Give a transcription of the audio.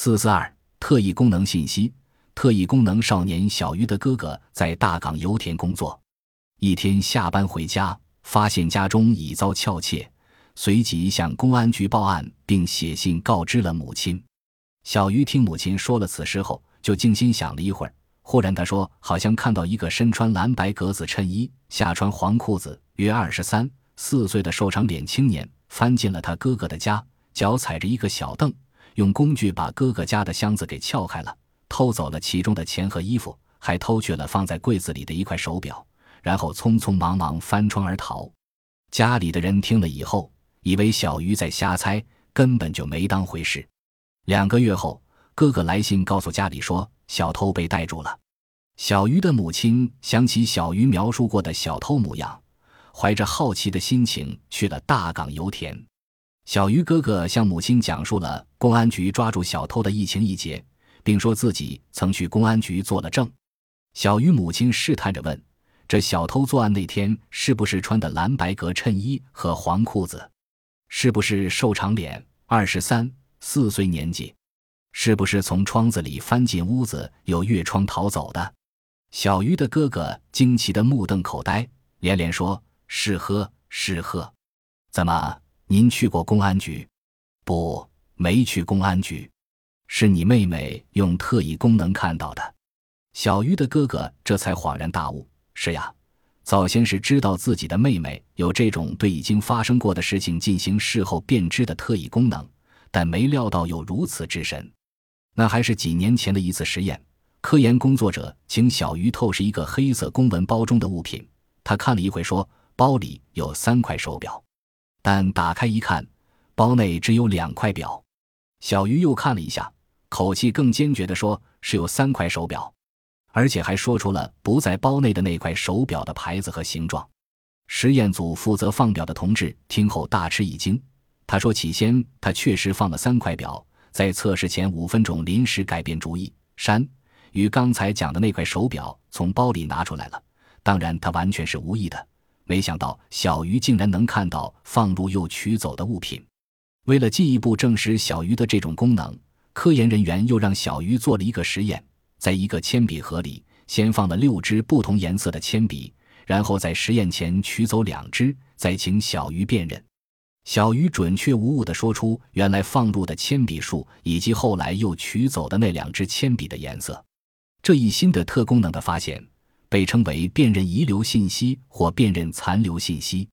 四四二特异功能信息。特异功能少年小鱼的哥哥在大港油田工作，一天下班回家，发现家中已遭撬窃，随即向公安局报案，并写信告知了母亲。小鱼听母亲说了此事后，就静心想了一会儿，忽然他说：“好像看到一个身穿蓝白格子衬衣、下穿黄裤子、约二十三四岁的瘦长脸青年，翻进了他哥哥的家，脚踩着一个小凳，用工具把哥哥家的箱子给撬开了。”偷走了其中的钱和衣服，还偷去了放在柜子里的一块手表，然后匆匆忙忙翻窗而逃。家里的人听了以后，以为小鱼在瞎猜，根本就没当回事。两个月后，哥哥来信告诉家里说，小偷被逮住了。小鱼的母亲想起小鱼描述过的小偷模样，怀着好奇的心情去了大港油田。小鱼哥哥向母亲讲述了公安局抓住小偷的一情一节。并说自己曾去公安局做了证。小鱼母亲试探着问：“这小偷作案那天是不是穿的蓝白格衬衣和黄裤子？是不是瘦长脸，二十三四岁年纪？是不是从窗子里翻进屋子，又越窗逃走的？”小鱼的哥哥惊奇的目瞪口呆，连连说：“是呵，是呵。怎么，您去过公安局？不，没去公安局。”是你妹妹用特异功能看到的，小鱼的哥哥这才恍然大悟。是呀，早先是知道自己的妹妹有这种对已经发生过的事情进行事后辨知的特异功能，但没料到有如此之神。那还是几年前的一次实验，科研工作者请小鱼透视一个黑色公文包中的物品，他看了一会，说包里有三块手表，但打开一看，包内只有两块表。小鱼又看了一下。口气更坚决地说：“是有三块手表，而且还说出了不在包内的那块手表的牌子和形状。”实验组负责放表的同志听后大吃一惊。他说：“起先他确实放了三块表，在测试前五分钟临时改变主意，山与刚才讲的那块手表从包里拿出来了。当然，他完全是无意的。没想到小鱼竟然能看到放入又取走的物品。为了进一步证实小鱼的这种功能。”科研人员又让小鱼做了一个实验，在一个铅笔盒里先放了六支不同颜色的铅笔，然后在实验前取走两支，再请小鱼辨认。小鱼准确无误地说出原来放入的铅笔数以及后来又取走的那两支铅笔的颜色。这一新的特功能的发现被称为辨认遗留信息或辨认残留信息。